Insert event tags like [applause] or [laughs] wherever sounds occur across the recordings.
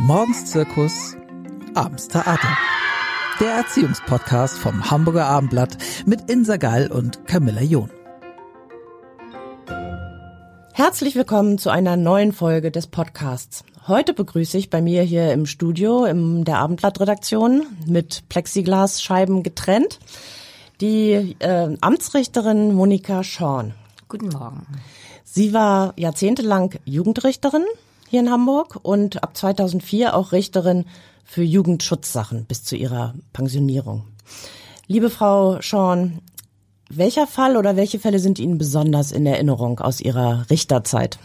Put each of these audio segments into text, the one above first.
Morgens Zirkus, abends Theater. Der Erziehungspodcast vom Hamburger Abendblatt mit Insa Gall und Camilla John. Herzlich willkommen zu einer neuen Folge des Podcasts. Heute begrüße ich bei mir hier im Studio in der Abendblattredaktion mit Plexiglasscheiben getrennt die äh, Amtsrichterin Monika Schorn. Guten Morgen. Sie war jahrzehntelang Jugendrichterin hier in Hamburg und ab 2004 auch Richterin für Jugendschutzsachen bis zu ihrer Pensionierung. Liebe Frau Schorn, welcher Fall oder welche Fälle sind Ihnen besonders in Erinnerung aus Ihrer Richterzeit?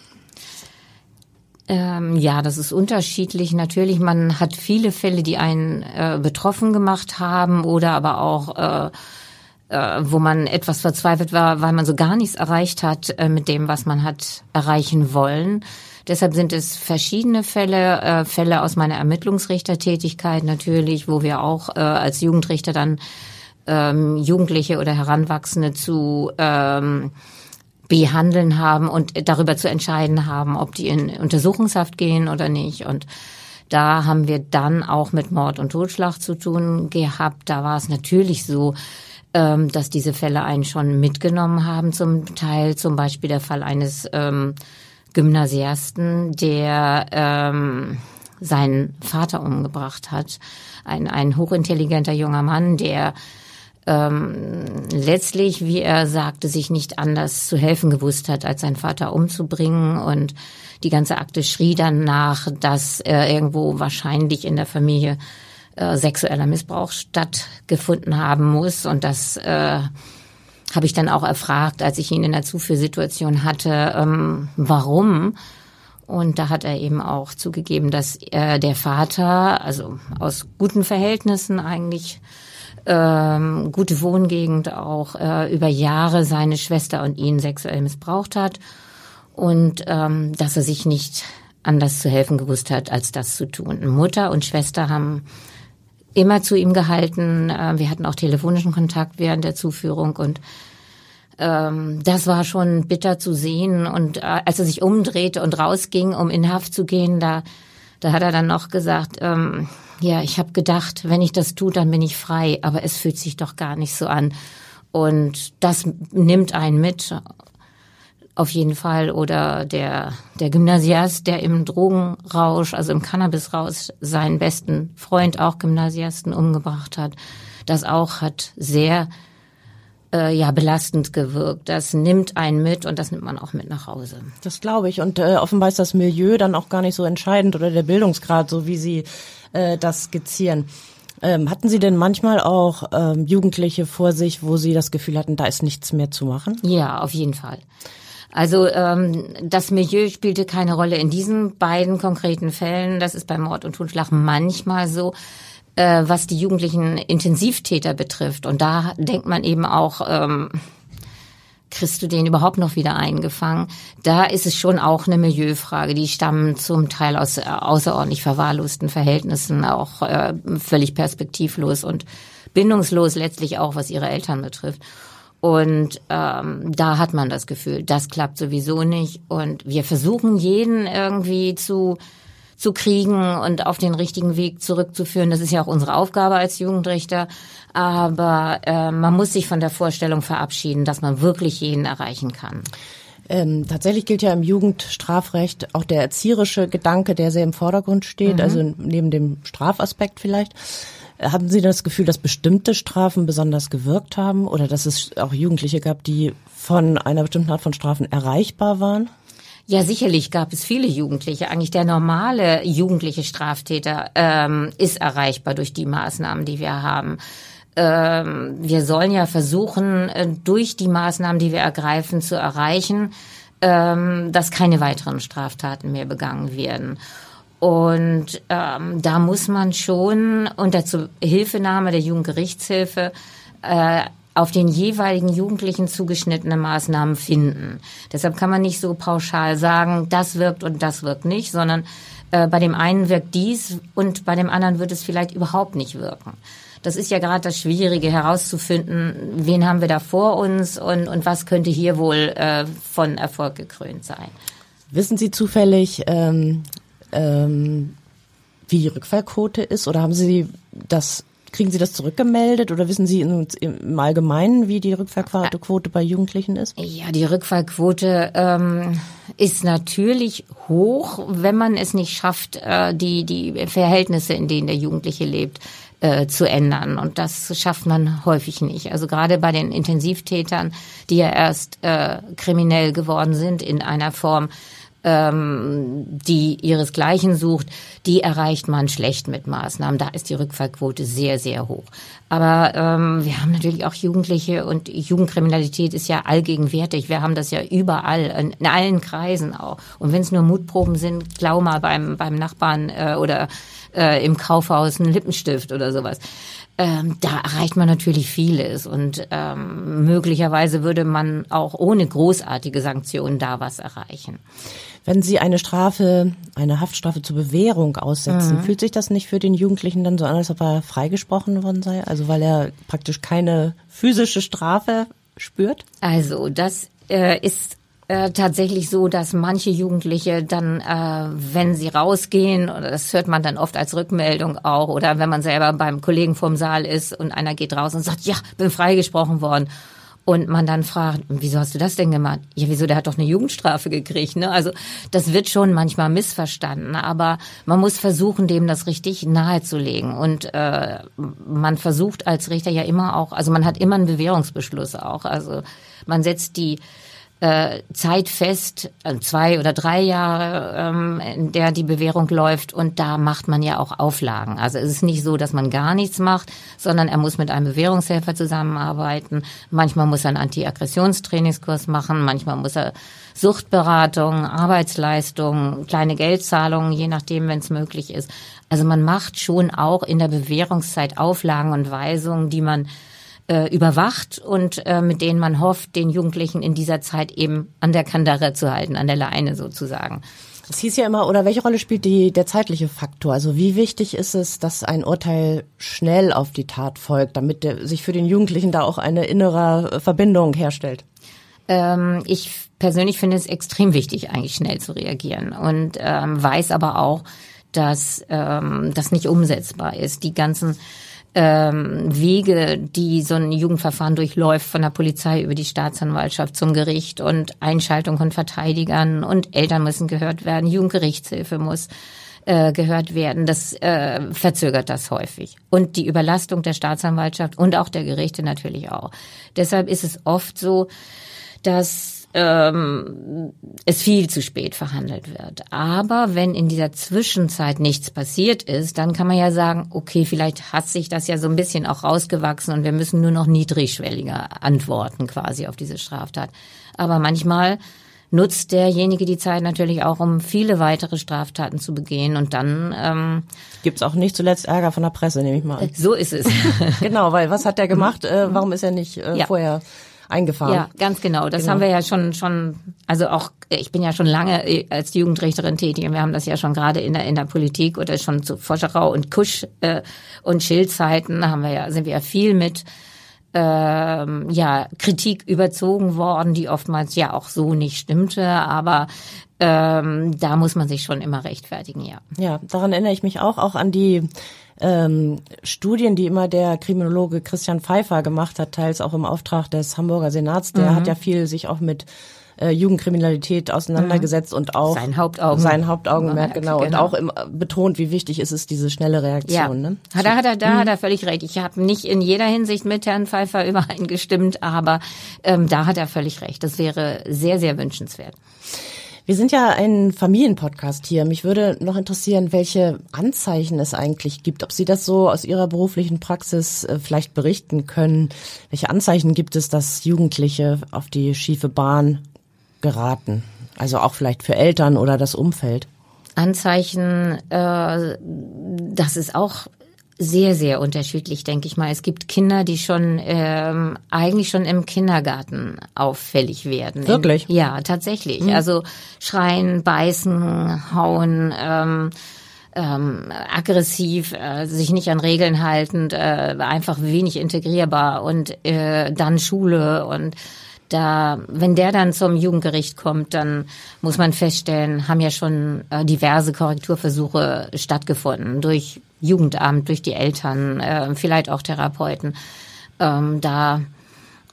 Ähm, ja, das ist unterschiedlich. Natürlich, man hat viele Fälle, die einen äh, betroffen gemacht haben oder aber auch äh, äh, wo man etwas verzweifelt war, weil man so gar nichts erreicht hat äh, mit dem, was man hat erreichen wollen. Deshalb sind es verschiedene Fälle, äh, Fälle aus meiner Ermittlungsrichtertätigkeit natürlich, wo wir auch äh, als Jugendrichter dann ähm, Jugendliche oder Heranwachsende zu ähm, behandeln haben und darüber zu entscheiden haben, ob die in Untersuchungshaft gehen oder nicht. Und da haben wir dann auch mit Mord und Totschlag zu tun gehabt. Da war es natürlich so, ähm, dass diese Fälle einen schon mitgenommen haben, zum Teil zum Beispiel der Fall eines ähm, Gymnasiasten, der ähm, seinen Vater umgebracht hat. Ein, ein hochintelligenter junger Mann, der ähm, letztlich, wie er sagte, sich nicht anders zu helfen gewusst hat, als seinen Vater umzubringen. Und die ganze Akte schrie dann nach, dass er irgendwo wahrscheinlich in der Familie äh, sexueller Missbrauch stattgefunden haben muss. Und das äh, habe ich dann auch erfragt, als ich ihn in der Zuführsituation hatte, ähm, warum. Und da hat er eben auch zugegeben, dass äh, der Vater, also aus guten Verhältnissen eigentlich, ähm, gute Wohngegend auch äh, über Jahre seine Schwester und ihn sexuell missbraucht hat und ähm, dass er sich nicht anders zu helfen gewusst hat, als das zu tun. Mutter und Schwester haben immer zu ihm gehalten. Äh, wir hatten auch telefonischen Kontakt während der Zuführung und ähm, das war schon bitter zu sehen. Und äh, als er sich umdrehte und rausging, um in Haft zu gehen, da, da hat er dann noch gesagt, ähm, ja, ich habe gedacht, wenn ich das tue, dann bin ich frei, aber es fühlt sich doch gar nicht so an. Und das nimmt einen mit auf jeden Fall. Oder der, der Gymnasiast, der im Drogenrausch, also im Cannabisrausch, seinen besten Freund, auch Gymnasiasten, umgebracht hat. Das auch hat sehr äh, ja belastend gewirkt. Das nimmt einen mit und das nimmt man auch mit nach Hause. Das glaube ich. Und äh, offenbar ist das Milieu dann auch gar nicht so entscheidend oder der Bildungsgrad, so wie Sie äh, das skizzieren. Ähm, hatten Sie denn manchmal auch ähm, Jugendliche vor sich, wo Sie das Gefühl hatten, da ist nichts mehr zu machen? Ja, auf jeden Fall. Also ähm, das Milieu spielte keine Rolle in diesen beiden konkreten Fällen. Das ist bei Mord und Totschlag manchmal so, äh, was die jugendlichen Intensivtäter betrifft. Und da denkt man eben auch, ähm, kriegst du den überhaupt noch wieder eingefangen? Da ist es schon auch eine Milieufrage. Die stammen zum Teil aus äh, außerordentlich verwahrlosten Verhältnissen, auch äh, völlig perspektivlos und bindungslos letztlich auch, was ihre Eltern betrifft. Und ähm, da hat man das Gefühl, das klappt sowieso nicht. Und wir versuchen jeden irgendwie zu zu kriegen und auf den richtigen Weg zurückzuführen. Das ist ja auch unsere Aufgabe als Jugendrichter. Aber äh, man muss sich von der Vorstellung verabschieden, dass man wirklich jeden erreichen kann. Ähm, tatsächlich gilt ja im Jugendstrafrecht auch der erzieherische Gedanke, der sehr im Vordergrund steht, mhm. also neben dem Strafaspekt vielleicht. Haben Sie das Gefühl, dass bestimmte Strafen besonders gewirkt haben oder dass es auch Jugendliche gab, die von einer bestimmten Art von Strafen erreichbar waren? Ja, sicherlich gab es viele Jugendliche. Eigentlich der normale jugendliche Straftäter ähm, ist erreichbar durch die Maßnahmen, die wir haben. Ähm, wir sollen ja versuchen, äh, durch die Maßnahmen, die wir ergreifen, zu erreichen, ähm, dass keine weiteren Straftaten mehr begangen werden. Und ähm, da muss man schon unter Hilfenahme der Jugendgerichtshilfe äh, auf den jeweiligen Jugendlichen zugeschnittene Maßnahmen finden. Deshalb kann man nicht so pauschal sagen, das wirkt und das wirkt nicht, sondern äh, bei dem einen wirkt dies und bei dem anderen wird es vielleicht überhaupt nicht wirken. Das ist ja gerade das Schwierige herauszufinden, wen haben wir da vor uns und, und was könnte hier wohl äh, von Erfolg gekrönt sein. Wissen Sie zufällig, ähm, ähm, wie die Rückfallquote ist? Oder haben Sie das Kriegen Sie das zurückgemeldet oder wissen Sie im Allgemeinen, wie die Rückfallquote bei Jugendlichen ist? Ja, die Rückfallquote ähm, ist natürlich hoch, wenn man es nicht schafft, äh, die, die Verhältnisse, in denen der Jugendliche lebt, äh, zu ändern. Und das schafft man häufig nicht. Also gerade bei den Intensivtätern, die ja erst äh, kriminell geworden sind in einer Form, ähm, die ihresgleichen sucht, die erreicht man schlecht mit Maßnahmen. Da ist die Rückfallquote sehr, sehr hoch. Aber ähm, wir haben natürlich auch Jugendliche und Jugendkriminalität ist ja allgegenwärtig. Wir haben das ja überall, in allen Kreisen auch. Und wenn es nur Mutproben sind, glau mal beim, beim Nachbarn äh, oder äh, im Kaufhaus einen Lippenstift oder sowas ähm, da erreicht man natürlich vieles und ähm, möglicherweise würde man auch ohne großartige Sanktionen da was erreichen. Wenn Sie eine Strafe, eine Haftstrafe zur Bewährung aussetzen, mhm. fühlt sich das nicht für den Jugendlichen dann so an, als ob er freigesprochen worden sei? Also weil er praktisch keine physische Strafe spürt? Also das äh, ist äh, tatsächlich so, dass manche Jugendliche dann, äh, wenn sie rausgehen, oder das hört man dann oft als Rückmeldung auch, oder wenn man selber beim Kollegen vorm Saal ist und einer geht raus und sagt, ja, bin freigesprochen worden und man dann fragt, wieso hast du das denn gemacht? Ja, wieso, der hat doch eine Jugendstrafe gekriegt. Ne? Also das wird schon manchmal missverstanden, aber man muss versuchen, dem das richtig nahezulegen. Und äh, man versucht als Richter ja immer auch, also man hat immer einen Bewährungsbeschluss auch. Also man setzt die äh, Zeit fest, äh, zwei oder drei Jahre, ähm, in der die Bewährung läuft. Und da macht man ja auch Auflagen. Also es ist nicht so, dass man gar nichts macht, sondern er muss mit einem Bewährungshelfer zusammenarbeiten. Manchmal muss er einen Anti-Aggressionstrainingskurs machen, manchmal muss er Suchtberatung, Arbeitsleistung, kleine Geldzahlungen, je nachdem, wenn es möglich ist. Also man macht schon auch in der Bewährungszeit Auflagen und Weisungen, die man äh, überwacht und äh, mit denen man hofft, den Jugendlichen in dieser Zeit eben an der Kandare zu halten, an der Leine sozusagen. Es hieß ja immer, oder welche Rolle spielt die, der zeitliche Faktor? Also wie wichtig ist es, dass ein Urteil schnell auf die Tat folgt, damit der, sich für den Jugendlichen da auch eine innere Verbindung herstellt? Ähm, ich persönlich finde es extrem wichtig, eigentlich schnell zu reagieren und ähm, weiß aber auch, dass ähm, das nicht umsetzbar ist. Die ganzen ähm, Wege, die so ein Jugendverfahren durchläuft, von der Polizei über die Staatsanwaltschaft zum Gericht und Einschaltung von Verteidigern und Eltern müssen gehört werden, Jugendgerichtshilfe muss äh, gehört werden. Das äh, verzögert das häufig. Und die Überlastung der Staatsanwaltschaft und auch der Gerichte natürlich auch. Deshalb ist es oft so, dass ähm, es viel zu spät verhandelt wird. Aber wenn in dieser Zwischenzeit nichts passiert ist, dann kann man ja sagen, okay, vielleicht hat sich das ja so ein bisschen auch rausgewachsen und wir müssen nur noch niedrigschwelliger antworten quasi auf diese Straftat. Aber manchmal nutzt derjenige die Zeit natürlich auch, um viele weitere Straftaten zu begehen und dann ähm, gibt's auch nicht zuletzt Ärger von der Presse, nehme ich mal an. So ist es. [laughs] genau, weil was hat der gemacht? Äh, warum ist er nicht äh, ja. vorher eingefahren. Ja, ganz genau. Das genau. haben wir ja schon, schon, also auch, ich bin ja schon lange äh, als Jugendrichterin tätig und wir haben das ja schon gerade in der, in der Politik oder schon zu Forscherau und Kusch äh, und Schildzeiten haben wir ja, sind wir ja viel mit ähm, ja, Kritik überzogen worden, die oftmals ja auch so nicht stimmte, aber ähm, da muss man sich schon immer rechtfertigen, ja. Ja, daran erinnere ich mich auch, auch an die ähm, Studien, die immer der Kriminologe Christian Pfeiffer gemacht hat, teils auch im Auftrag des Hamburger Senats. Der mhm. hat ja viel sich auch mit äh, Jugendkriminalität auseinandergesetzt mhm. und auch sein Hauptaugenmerk, sein Hauptaugenmerk genau, genau, und auch im, betont, wie wichtig ist es diese schnelle Reaktion. Ja. Ne? Hat er, hat er, da mhm. hat er völlig recht. Ich habe nicht in jeder Hinsicht mit Herrn Pfeiffer [laughs] übereingestimmt, aber ähm, da hat er völlig recht. Das wäre sehr, sehr wünschenswert. Wir sind ja ein Familienpodcast hier. Mich würde noch interessieren, welche Anzeichen es eigentlich gibt. Ob Sie das so aus Ihrer beruflichen Praxis äh, vielleicht berichten können. Welche Anzeichen gibt es, dass Jugendliche auf die schiefe Bahn geraten? Also auch vielleicht für Eltern oder das Umfeld. Anzeichen, äh, das ist auch sehr, sehr unterschiedlich, denke ich mal. Es gibt Kinder, die schon ähm, eigentlich schon im Kindergarten auffällig werden. Wirklich? In, ja, tatsächlich. Mhm. Also schreien, beißen, hauen. Ähm, ähm, aggressiv, äh, sich nicht an Regeln haltend, äh, einfach wenig integrierbar und äh, dann Schule und da, wenn der dann zum Jugendgericht kommt, dann muss man feststellen, haben ja schon äh, diverse Korrekturversuche stattgefunden durch Jugendamt, durch die Eltern, äh, vielleicht auch Therapeuten. Ähm, da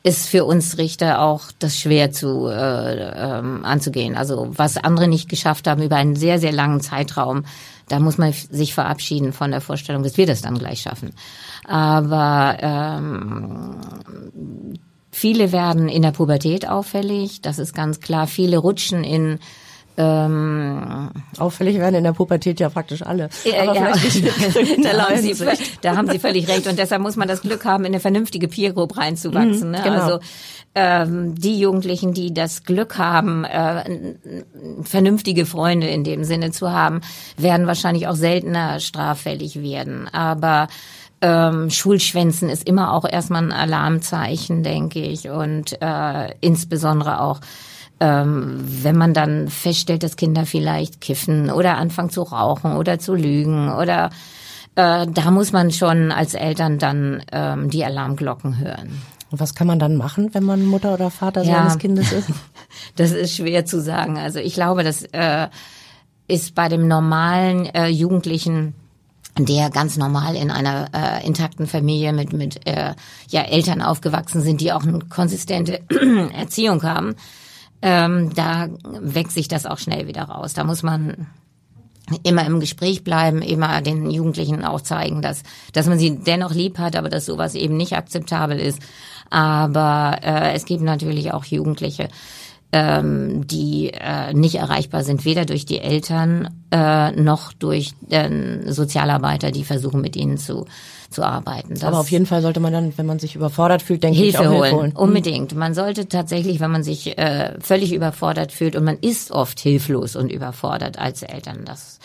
ist für uns Richter auch das schwer zu äh, ähm, anzugehen. Also was andere nicht geschafft haben über einen sehr, sehr langen Zeitraum, da muss man sich verabschieden von der Vorstellung, dass wir das dann gleich schaffen. Aber ähm, viele werden in der Pubertät auffällig, das ist ganz klar. Viele rutschen in ähm, Auffällig werden in der Pubertät ja praktisch alle. Aber ja. [laughs] da, haben Sie, da haben Sie völlig recht. Und deshalb muss man das Glück haben, in eine vernünftige Peer Group reinzuwachsen. Ne? Genau. Also ähm, die Jugendlichen, die das Glück haben, äh, vernünftige Freunde in dem Sinne zu haben, werden wahrscheinlich auch seltener straffällig werden. Aber ähm, Schulschwänzen ist immer auch erstmal ein Alarmzeichen, denke ich. Und äh, insbesondere auch ähm, wenn man dann feststellt, dass Kinder vielleicht kiffen oder anfangen zu rauchen oder zu lügen oder äh, da muss man schon als Eltern dann ähm, die Alarmglocken hören. Und was kann man dann machen, wenn man Mutter oder Vater ja, seines Kindes ist? [laughs] das ist schwer zu sagen. Also ich glaube, das äh, ist bei dem normalen äh, Jugendlichen der ganz normal in einer äh, intakten Familie mit mit äh, ja Eltern aufgewachsen sind, die auch eine konsistente [clears throat] Erziehung haben, ähm, da wächst sich das auch schnell wieder raus. Da muss man immer im Gespräch bleiben, immer den Jugendlichen auch zeigen, dass, dass man sie dennoch lieb hat, aber dass sowas eben nicht akzeptabel ist. Aber äh, es gibt natürlich auch Jugendliche, ähm, die äh, nicht erreichbar sind, weder durch die Eltern äh, noch durch äh, Sozialarbeiter, die versuchen mit ihnen zu zu arbeiten. Das Aber auf jeden Fall sollte man dann, wenn man sich überfordert fühlt, denke Hilfe ich, auch holen. Hilfe holen. Unbedingt. Man sollte tatsächlich, wenn man sich äh, völlig überfordert fühlt und man ist oft hilflos und überfordert als Eltern, das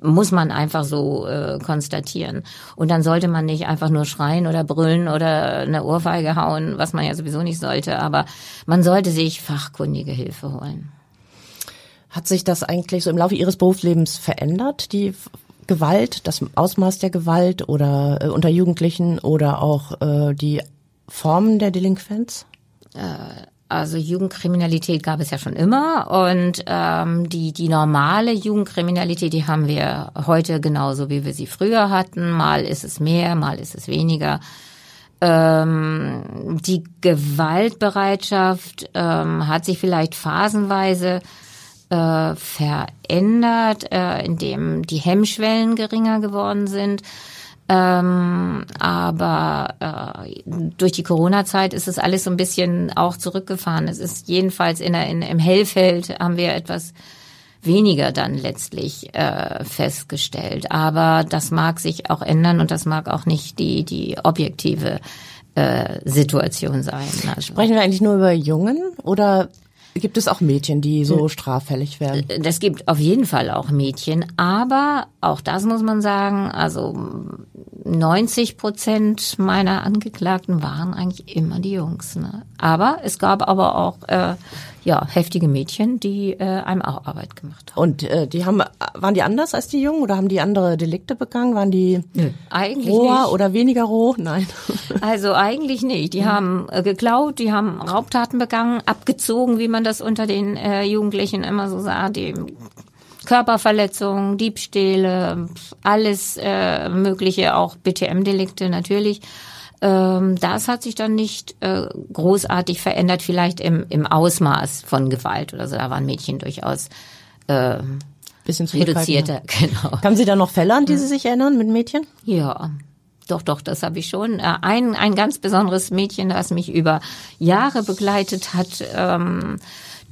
muss man einfach so äh, konstatieren. Und dann sollte man nicht einfach nur schreien oder brüllen oder eine Ohrfeige hauen, was man ja sowieso nicht sollte, aber man sollte sich fachkundige Hilfe holen. Hat sich das eigentlich so im Laufe Ihres Berufslebens verändert, die Gewalt, das Ausmaß der Gewalt oder äh, unter Jugendlichen oder auch äh, die Formen der Delinquenz? Äh, also Jugendkriminalität gab es ja schon immer und ähm, die, die normale Jugendkriminalität, die haben wir heute genauso, wie wir sie früher hatten. Mal ist es mehr, mal ist es weniger. Ähm, die Gewaltbereitschaft ähm, hat sich vielleicht phasenweise äh, verändert, äh, indem die Hemmschwellen geringer geworden sind. Ähm, aber äh, durch die Corona-Zeit ist es alles so ein bisschen auch zurückgefahren. Es ist jedenfalls in der, in, im Hellfeld haben wir etwas weniger dann letztlich äh, festgestellt. Aber das mag sich auch ändern und das mag auch nicht die, die objektive äh, Situation sein. Also. Sprechen wir eigentlich nur über Jungen oder Gibt es auch Mädchen, die so straffällig werden? Das gibt auf jeden Fall auch Mädchen, aber auch das muss man sagen, also 90 Prozent meiner Angeklagten waren eigentlich immer die Jungs. Ne? Aber es gab aber auch äh, ja heftige Mädchen, die äh, einem auch Arbeit gemacht haben. Und äh, die haben waren die anders als die Jungen oder haben die andere Delikte begangen? Waren die Nö, eigentlich roher nicht. oder weniger roh? Nein. [laughs] Also eigentlich nicht. Die mhm. haben äh, geklaut, die haben Raubtaten begangen, abgezogen, wie man das unter den äh, Jugendlichen immer so sagt. Die Körperverletzungen, Diebstähle, alles äh, mögliche, auch BTM-Delikte natürlich. Ähm, das hat sich dann nicht äh, großartig verändert, vielleicht im, im Ausmaß von Gewalt oder so. Da waren Mädchen durchaus äh, bisschen reduzierter. [laughs] Genau. Haben Sie da noch Fälle, an die Sie sich erinnern mit Mädchen? Ja. Doch, doch, das habe ich schon. Äh, ein, ein ganz besonderes Mädchen, das mich über Jahre begleitet hat, ähm,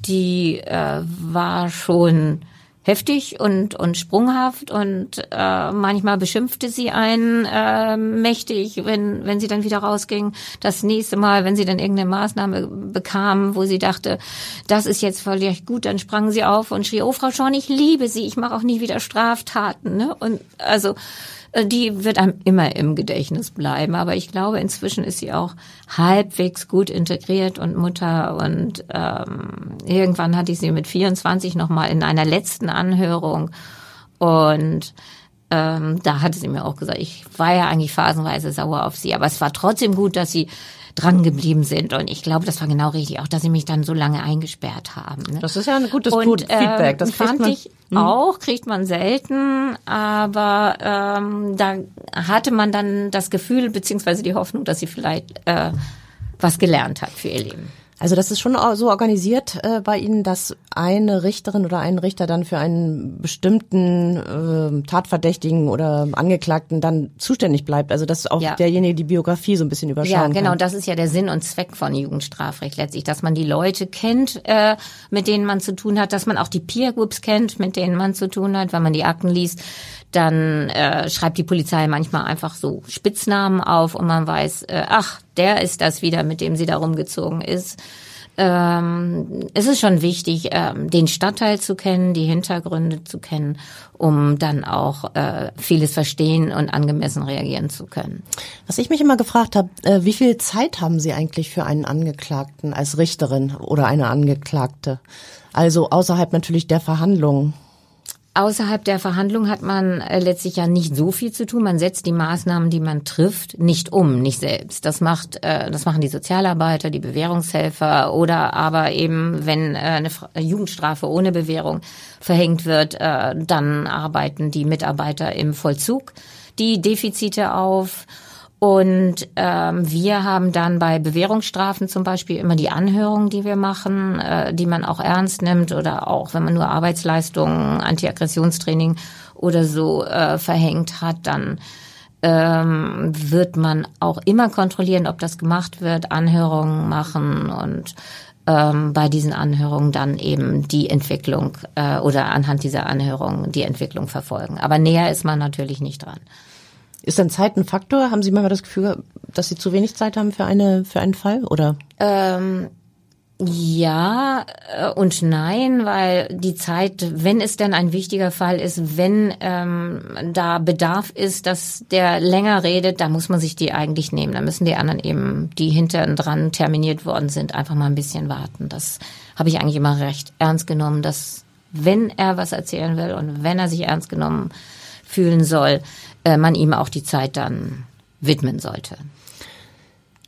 die äh, war schon heftig und, und sprunghaft und äh, manchmal beschimpfte sie einen äh, mächtig, wenn, wenn sie dann wieder rausging. Das nächste Mal, wenn sie dann irgendeine Maßnahme bekam, wo sie dachte, das ist jetzt völlig gut, dann sprang sie auf und schrie, oh Frau Schorn, ich liebe Sie, ich mache auch nie wieder Straftaten. Ne? Und also die wird einem immer im Gedächtnis bleiben. Aber ich glaube, inzwischen ist sie auch halbwegs gut integriert und Mutter. Und ähm, irgendwann hatte ich sie mit 24 nochmal in einer letzten Anhörung. Und ähm, da hatte sie mir auch gesagt, ich war ja eigentlich phasenweise sauer auf sie, aber es war trotzdem gut, dass sie dran geblieben sind. Und ich glaube, das war genau richtig, auch dass sie mich dann so lange eingesperrt haben. Ne? Das ist ja ein gutes und, Feedback. Das äh, fand man, ich auch, kriegt man selten, aber ähm, da hatte man dann das Gefühl beziehungsweise die Hoffnung, dass sie vielleicht äh, was gelernt hat für ihr Leben. Also das ist schon so organisiert äh, bei Ihnen, dass eine Richterin oder ein Richter dann für einen bestimmten äh, Tatverdächtigen oder Angeklagten dann zuständig bleibt. Also dass auch Ja. derjenige die Biografie so ein bisschen überschauen Ja, genau. kann. Das ist ja der Sinn und Zweck von Jugendstrafrecht letztlich, dass man die Leute kennt, äh, mit denen man zu tun hat, dass man auch die Peer Groups kennt, mit denen man zu tun hat. Wenn man die Akten liest, dann äh, schreibt die Polizei manchmal einfach so Spitznamen auf und man weiß, äh, ach, der ist das wieder, mit dem sie da rumgezogen ist. Ähm, es ist schon wichtig, ähm, den Stadtteil zu kennen, die Hintergründe zu kennen, um dann auch äh, vieles verstehen und angemessen reagieren zu können. Was ich mich immer gefragt habe, äh, wie viel Zeit haben Sie eigentlich für einen Angeklagten als Richterin oder eine Angeklagte? Also außerhalb natürlich der Verhandlungen. Außerhalb der Verhandlung hat man äh, letztlich ja nicht so viel zu tun. Man setzt die Maßnahmen, die man trifft, nicht um, nicht selbst. Das macht, äh, das machen die Sozialarbeiter, die Bewährungshelfer oder aber eben, wenn äh, eine Jugendstrafe ohne Bewährung verhängt wird, dann arbeiten die Mitarbeiter im Vollzug die Defizite auf. Und ähm, wir haben dann bei Bewährungsstrafen zum Beispiel immer die Anhörungen, die wir machen, äh, die man auch ernst nimmt oder auch wenn man nur Arbeitsleistungen, Antiaggressionstraining oder so äh, verhängt hat, dann ähm, wird man auch immer kontrollieren, ob das gemacht wird, Anhörungen machen und ähm, bei diesen Anhörungen dann eben die Entwicklung äh, oder anhand dieser Anhörungen die Entwicklung verfolgen. Aber näher ist man natürlich nicht dran. Ist denn Zeit ein Faktor? Haben Sie manchmal das Gefühl, dass Sie zu wenig Zeit haben für eine für einen Fall? Oder Ähm, ja äh, und nein, weil die Zeit, wenn es denn ein wichtiger Fall ist, wenn ähm, da Bedarf ist, dass der länger redet, da muss man sich die eigentlich nehmen. Da müssen die anderen eben, die hinten dran terminiert worden sind, einfach mal ein bisschen warten. Das habe ich eigentlich immer recht ernst genommen, dass wenn er was erzählen will und wenn er sich ernst genommen fühlen soll, äh, man ihm auch die Zeit dann widmen sollte.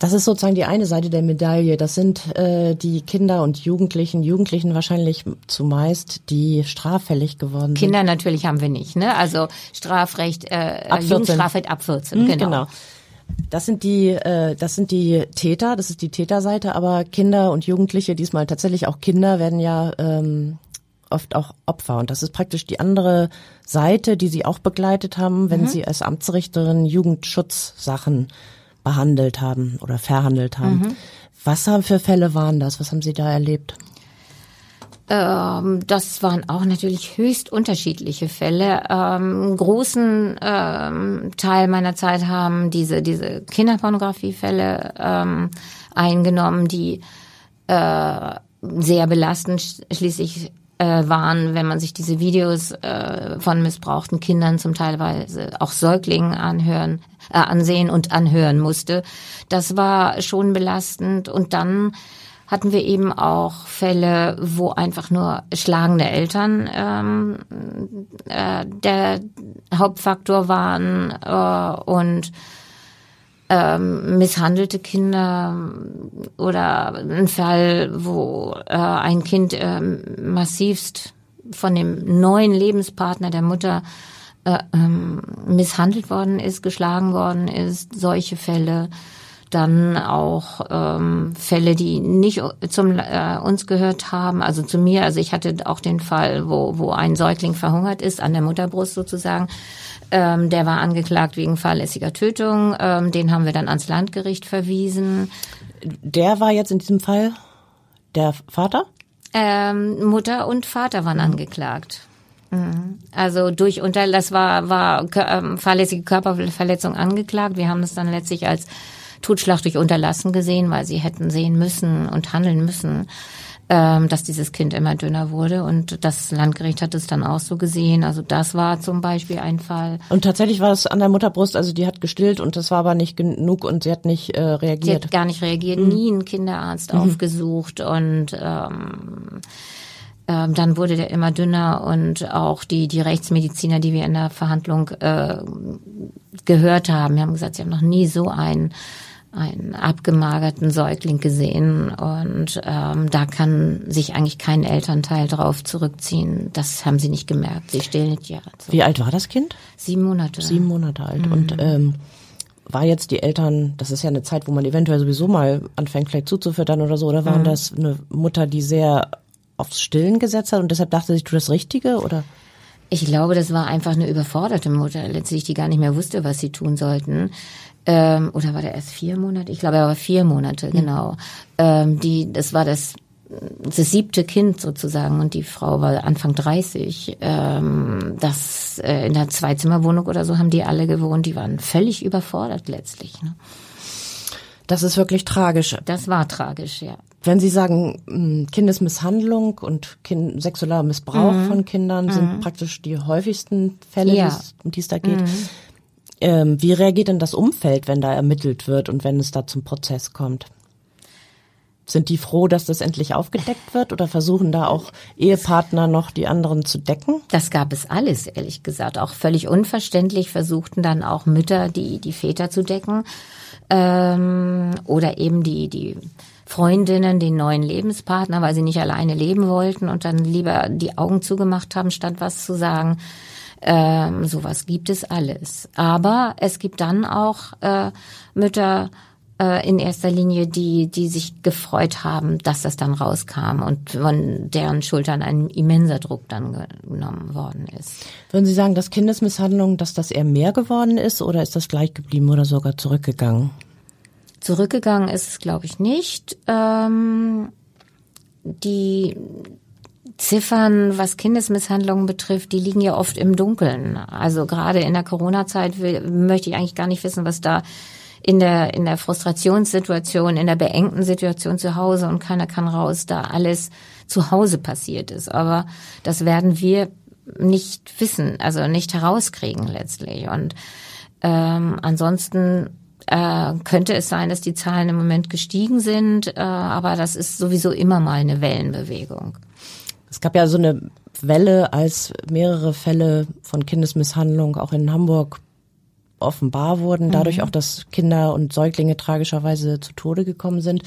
das ist sozusagen die eine Seite der Medaille. Das sind äh, die Kinder und Jugendlichen, Jugendlichen wahrscheinlich zumeist, die straffällig geworden sind. Kinder natürlich haben wir nicht, ne? Also Strafrecht, äh, Ab 14. Jugendstrafrecht ab 14, Mhm, genau. Das sind die, äh, das sind die Täter, das ist die Täterseite, aber Kinder und Jugendliche, diesmal tatsächlich auch Kinder, werden ja ähm, oft auch Opfer. Und das ist praktisch die andere Seite, die sie auch begleitet haben, wenn sie als Amtsrichterin Jugendschutzsachen behandelt haben oder verhandelt haben. Was haben für Fälle waren das? Was haben Sie da erlebt? Ähm, das waren auch natürlich höchst unterschiedliche Fälle. Ähm, einen großen ähm, Teil meiner Zeit haben diese, diese Kinderpornografiefälle ähm, eingenommen, die äh, sehr belastend sch- schließlich äh, waren, wenn man sich diese Videos äh, von missbrauchten Kindern zum teilweise auch Säuglingen anhören, äh, ansehen und anhören musste. Das war schon belastend und dann hatten wir eben auch Fälle, wo einfach nur schlagende Eltern ähm, äh, der Hauptfaktor waren äh, und ähm, misshandelte Kinder oder ein Fall, wo äh, ein Kind ähm, massivst von dem neuen Lebenspartner der Mutter äh, ähm, misshandelt worden ist, geschlagen worden ist, solche Fälle. Dann auch ähm, Fälle, die nicht zum äh, uns gehört haben, also zu mir. Also ich hatte auch den Fall, wo, wo ein Säugling verhungert ist, an der Mutterbrust sozusagen. Ähm, der war angeklagt wegen fahrlässiger Tötung. Ähm, den haben wir dann ans Landgericht verwiesen. Der war jetzt in diesem Fall der Vater? Ähm, Mutter und Vater waren angeklagt. Mhm. Also durch unter das war war ähm, fahrlässige Körperverletzung angeklagt. Wir haben das dann letztlich als Totschlag durch Unterlassen gesehen, weil sie hätten sehen müssen und handeln müssen, ähm, dass dieses Kind immer dünner wurde. Und das Landgericht hat es dann auch so gesehen. Also das war zum Beispiel ein Fall. Und tatsächlich war es an der Mutterbrust, also die hat gestillt und das war aber nicht genug und sie hat nicht äh, Sie reagiert. hat gar nicht reagiert, nie einen Kinderarzt aufgesucht und ähm, ähm, dann wurde der immer dünner und auch die, die Rechtsmediziner, die wir in der Verhandlung äh, gehört haben, haben gesagt, sie haben noch nie so einen einen abgemagerten Säugling gesehen und ähm, da kann sich eigentlich kein Elternteil drauf zurückziehen. Das haben sie nicht gemerkt. Sie stillen ja. So. Wie alt war das Kind? Sieben Monate. Sieben Monate alt. Mhm. Und ähm, war jetzt die Eltern, das ist ja eine Zeit, wo man eventuell sowieso mal anfängt, vielleicht zuzufüttern oder so, oder waren mhm. das eine Mutter, die sehr aufs Stillen gesetzt hat und deshalb dachte sie, ich tue das Richtige, oder? Ich glaube, das war einfach eine überforderte Mutter, letztlich, die gar nicht mehr wusste, was sie tun sollten ähm, oder war der erst vier Monate? Ich glaube, er war vier Monate, mhm. genau. Ähm, die, das war das das siebte Kind sozusagen und die Frau war Anfang 30. Ähm, das äh, in der Zweizimmerwohnung oder so haben die alle gewohnt. Die waren völlig überfordert letztlich. Ne? Das ist wirklich tragisch. Das war tragisch, ja. Wenn Sie sagen, hm, Kindesmisshandlung und kind, sexueller Missbrauch mhm. von Kindern sind mhm. praktisch die häufigsten Fälle, ja. um die es da geht. Mhm. Ähm, wie reagiert denn das Umfeld, wenn da ermittelt wird und wenn es da zum Prozess kommt? Sind die froh, dass das endlich aufgedeckt wird oder versuchen da auch Ehepartner noch die anderen zu decken? Das gab es alles, ehrlich gesagt. Auch völlig unverständlich versuchten dann auch Mütter, die, die Väter zu decken. Ähm, oder eben die, die Freundinnen, den neuen Lebenspartner, weil sie nicht alleine leben wollten und dann lieber die Augen zugemacht haben, statt was zu sagen. Ähm, sowas gibt es alles. Aber es gibt dann auch äh, Mütter äh, in erster Linie, die, die sich gefreut haben, dass das dann rauskam und von deren Schultern ein immenser Druck dann genommen worden ist. Würden Sie sagen, dass Kindesmisshandlung, dass das eher mehr geworden ist oder ist das gleich geblieben oder sogar zurückgegangen? Zurückgegangen ist es, glaube ich, nicht. Ähm, die Ziffern, was Kindesmisshandlungen betrifft, die liegen ja oft im Dunkeln. Also gerade in der Corona-Zeit möchte ich eigentlich gar nicht wissen, was da in der, in der Frustrationssituation, in der beengten Situation zu Hause und keiner kann raus, da alles zu Hause passiert ist. Aber das werden wir nicht wissen, also nicht herauskriegen letztlich. Und ähm, ansonsten äh, könnte es sein, dass die Zahlen im Moment gestiegen sind, äh, aber das ist sowieso immer mal eine Wellenbewegung. Es gab ja so eine Welle, als mehrere Fälle von Kindesmisshandlung auch in Hamburg offenbar wurden, dadurch mhm. auch, dass Kinder und Säuglinge tragischerweise zu Tode gekommen sind.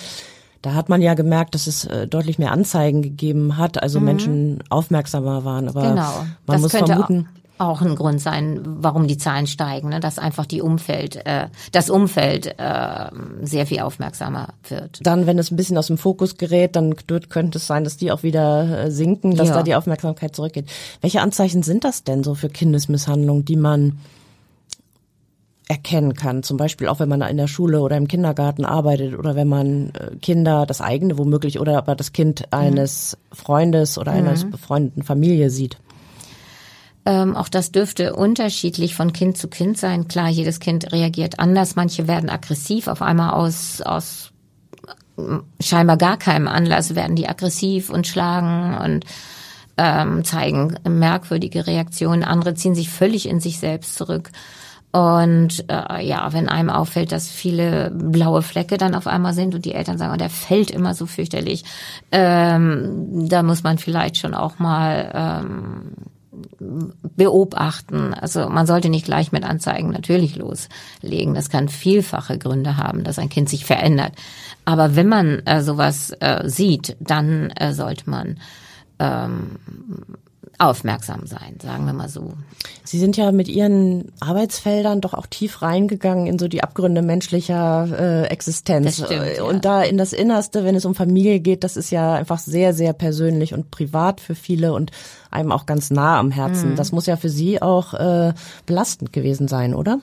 Da hat man ja gemerkt, dass es äh, deutlich mehr Anzeigen gegeben hat, also mhm. Menschen aufmerksamer waren. Aber genau. man das muss vermuten, auch ein Grund sein, warum die Zahlen steigen, ne? dass einfach die Umfeld, äh, das Umfeld äh, sehr viel aufmerksamer wird. Dann, wenn es ein bisschen aus dem Fokus gerät, dann könnte es sein, dass die auch wieder äh, sinken, dass ja. da die Aufmerksamkeit zurückgeht. Welche Anzeichen sind das denn so für Kindesmisshandlung, die man erkennen kann. Zum Beispiel auch, wenn man in der Schule oder im Kindergarten arbeitet oder wenn man äh, Kinder, das eigene womöglich oder aber das Kind eines mhm. Freundes oder mhm. einer befreundeten Familie sieht. Ähm, auch das dürfte unterschiedlich von Kind zu Kind sein. Klar, jedes Kind reagiert anders. Manche werden aggressiv auf einmal aus, aus scheinbar gar keinem Anlass werden die aggressiv und schlagen und ähm, zeigen merkwürdige Reaktionen. Andere ziehen sich völlig in sich selbst zurück. Und äh, ja, wenn einem auffällt, dass viele blaue Flecke dann auf einmal sind und die Eltern sagen, oh, der fällt immer so fürchterlich, ähm, da muss man vielleicht schon auch mal ähm, beobachten. Also man sollte nicht gleich mit Anzeigen natürlich loslegen. Das kann vielfache Gründe haben, dass ein Kind sich verändert. Aber wenn man äh, sowas äh, sieht, dann äh, sollte man ähm, aufmerksam sein, sagen wir mal so. Sie sind ja mit Ihren Arbeitsfeldern doch auch tief reingegangen in so die Abgründe menschlicher äh, Existenz. Das stimmt, ja. Und da in das Innerste, wenn es um Familie geht, das ist ja einfach sehr, sehr persönlich und privat für viele und einem auch ganz nah am Herzen. Mhm. Das muss ja für Sie auch äh, belastend gewesen sein, oder?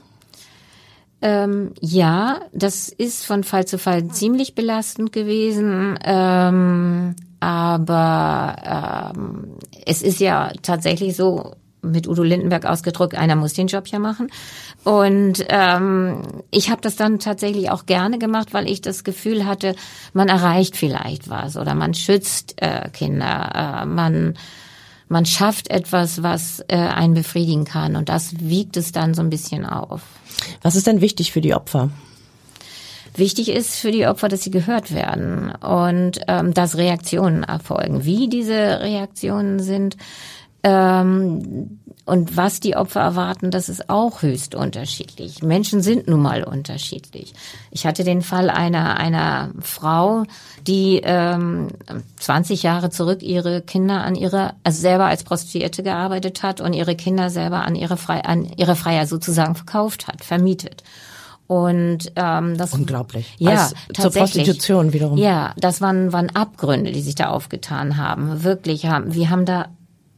Ähm, ja, das ist von Fall zu Fall ziemlich belastend gewesen. Ähm, aber ähm, es ist ja tatsächlich so, mit Udo Lindenberg ausgedrückt, einer muss den Job ja machen. Und ähm, ich habe das dann tatsächlich auch gerne gemacht, weil ich das Gefühl hatte, man erreicht vielleicht was oder man schützt äh, Kinder, äh, man man schafft etwas, was äh, einen befriedigen kann und das wiegt es dann so ein bisschen auf. Was ist denn wichtig für die Opfer? Wichtig ist für die Opfer, dass sie gehört werden und ähm, dass Reaktionen erfolgen. Wie diese Reaktionen sind, Ähm, und was die Opfer erwarten, das ist auch höchst unterschiedlich. Menschen sind nun mal unterschiedlich. Ich hatte den Fall einer einer Frau, die ähm, 20 Jahre zurück ihre Kinder an ihre, also selber als Prostituierte gearbeitet hat und ihre Kinder selber an ihre Frei, an ihre Freier sozusagen verkauft hat, vermietet. Und ähm, das unglaublich. Ja, Als, zur Prostitution wiederum. Ja, das waren waren Abgründe, die sich da aufgetan haben. Wirklich haben wir haben da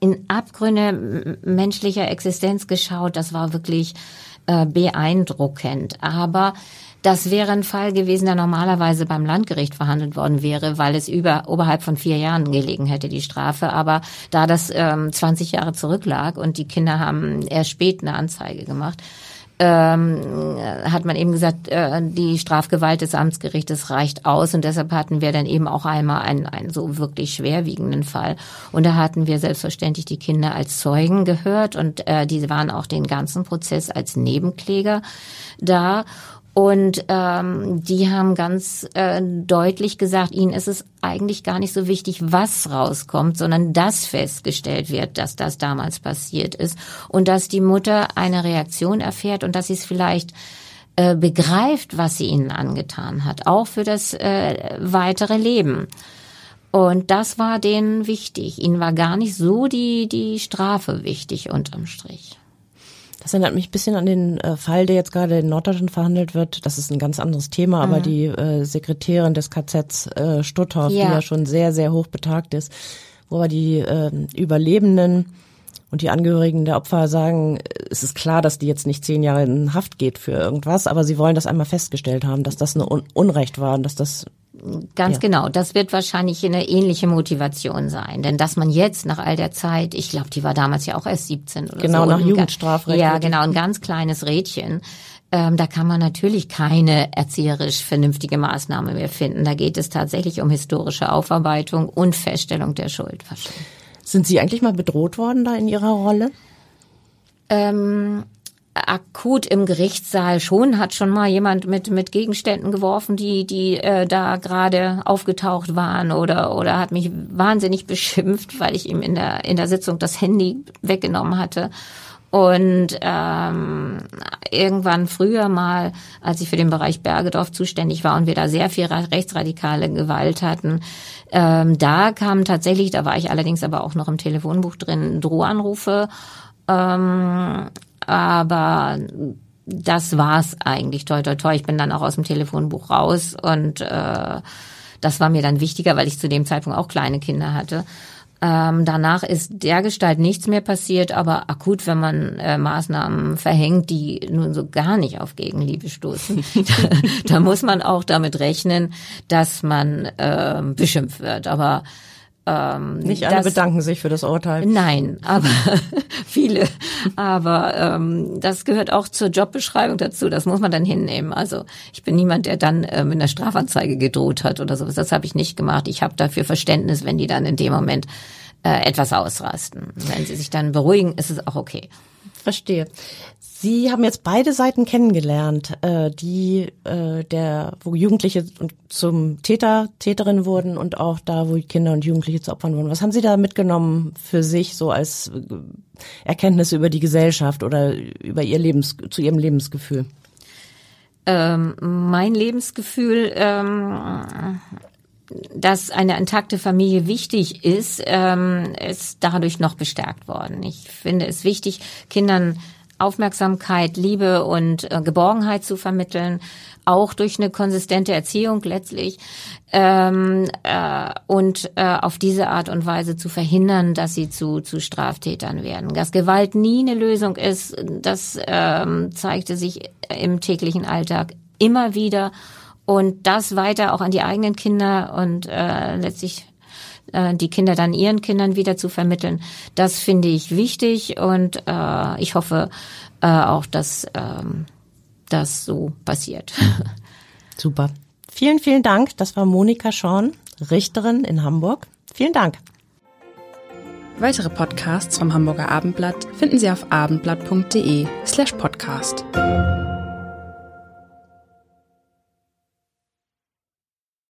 in Abgründe menschlicher Existenz geschaut. Das war wirklich äh, beeindruckend. Aber das wäre ein Fall gewesen, der normalerweise beim Landgericht verhandelt worden wäre, weil es über oberhalb von vier Jahren gelegen hätte, die Strafe. Aber da das ähm, 20 Jahre zurücklag und die Kinder haben erst spät eine Anzeige gemacht, ähm, hat man eben gesagt, äh, die Strafgewalt des Amtsgerichtes reicht aus. Und deshalb hatten wir dann eben auch einmal einen, einen so wirklich schwerwiegenden Fall. Und da hatten wir selbstverständlich die Kinder als Zeugen gehört. Und äh, die waren auch den ganzen Prozess als Nebenkläger da und ähm, die haben ganz äh, deutlich gesagt, ihnen ist es eigentlich gar nicht so wichtig, was rauskommt, sondern dass festgestellt wird, dass das damals passiert ist und dass die Mutter eine Reaktion erfährt und dass sie es vielleicht äh, begreift, was sie ihnen angetan hat, auch für das äh, weitere Leben. Und das war denen wichtig. Ihnen war gar nicht so die, die Strafe wichtig unterm Strich. Das erinnert mich ein bisschen an den äh, Fall, der jetzt gerade in Norddeutschland verhandelt wird. Das ist ein ganz anderes Thema, mhm. aber die äh, Sekretärin des KZs äh, Stutthof, ja. die ja schon sehr, sehr hoch betagt ist, wo aber die äh, Überlebenden und die Angehörigen der Opfer sagen, es ist klar, dass die jetzt nicht zehn Jahre in Haft geht für irgendwas, aber sie wollen das einmal festgestellt haben, dass das ein Unrecht war und dass das Ganz ja. genau. Das wird wahrscheinlich eine ähnliche Motivation sein. Denn dass man jetzt nach all der Zeit, ich glaube, die war damals ja auch erst 17 oder genau, so. Genau, nach Jugendstrafrecht. Ja, genau, ein ganz kleines Rädchen. Ähm, da kann man natürlich keine erzieherisch vernünftige Maßnahme mehr finden. Da geht es tatsächlich um historische Aufarbeitung und Feststellung der Schuld. Sind Sie eigentlich mal bedroht worden da in Ihrer Rolle? Ähm, akut im Gerichtssaal schon, hat schon mal jemand mit mit Gegenständen geworfen, die die äh, da gerade aufgetaucht waren oder oder hat mich wahnsinnig [laughs] beschimpft, weil ich ihm in der in der Sitzung das Handy weggenommen hatte. Und ähm, irgendwann früher mal, als ich für den Bereich Bergedorf zuständig war und wir da sehr viel rechtsradikale Gewalt hatten, ähm, da kam tatsächlich, da war ich allerdings aber auch noch im Telefonbuch drin, Drohanrufe ähm, aber das war's eigentlich, toi toi toi. Ich bin dann auch aus dem Telefonbuch raus und äh, das war mir dann wichtiger, weil ich zu dem Zeitpunkt auch kleine Kinder hatte. Ähm, danach ist der Gestalt nichts mehr passiert, aber akut, wenn man äh, Maßnahmen verhängt, die nun so gar nicht auf Gegenliebe stoßen, [laughs] [laughs] da, da, muss man auch damit rechnen, dass man äh, beschimpft wird. Aber ähm, Nicht alle das, bedanken sich für das Urteil. Nein, aber [laughs] viele. Aber ähm, das gehört auch zur Jobbeschreibung dazu. Das muss man dann hinnehmen. Also ich bin niemand, der dann äh, mit einer Strafanzeige gedroht hat oder sowas. Das habe ich nicht gemacht. Ich habe dafür Verständnis, wenn die dann in dem Moment äh, etwas ausrasten. Wenn sie sich dann beruhigen, ist es auch okay. Verstehe. Sie haben jetzt beide Seiten kennengelernt, äh, die äh, der, wo Jugendliche zum Täter, Täterin wurden und auch da, wo Kinder und Jugendliche zu Opfern wurden. Was haben Sie da mitgenommen für sich so als äh, Erkenntnisse über die Gesellschaft oder über Ihr Lebens, zu Ihrem Lebensgefühl? Ähm, mein Lebensgefühl, ähm, dass eine intakte Familie wichtig ist, ähm, ist dadurch noch bestärkt worden. Ich finde es wichtig, Kindern Aufmerksamkeit, Liebe und äh, Geborgenheit zu vermitteln, auch durch eine konsistente Erziehung letztlich ähm, äh, und äh, auf diese Art und Weise zu verhindern, dass sie zu, zu Straftätern werden. Dass Gewalt nie eine Lösung ist, das ähm, zeigte sich im täglichen Alltag immer wieder und das weiter auch an die eigenen Kinder und äh, letztlich äh, die Kinder dann ihren Kindern wieder zu vermitteln. Das finde ich wichtig und äh, ich hoffe äh, auch, dass ähm, das so passiert. [laughs] Super. Vielen, vielen Dank. Das war Monika Schorn, Richterin in Hamburg. Vielen Dank. Weitere Podcasts vom Hamburger Abendblatt finden Sie auf abendblatt.de slash podcast.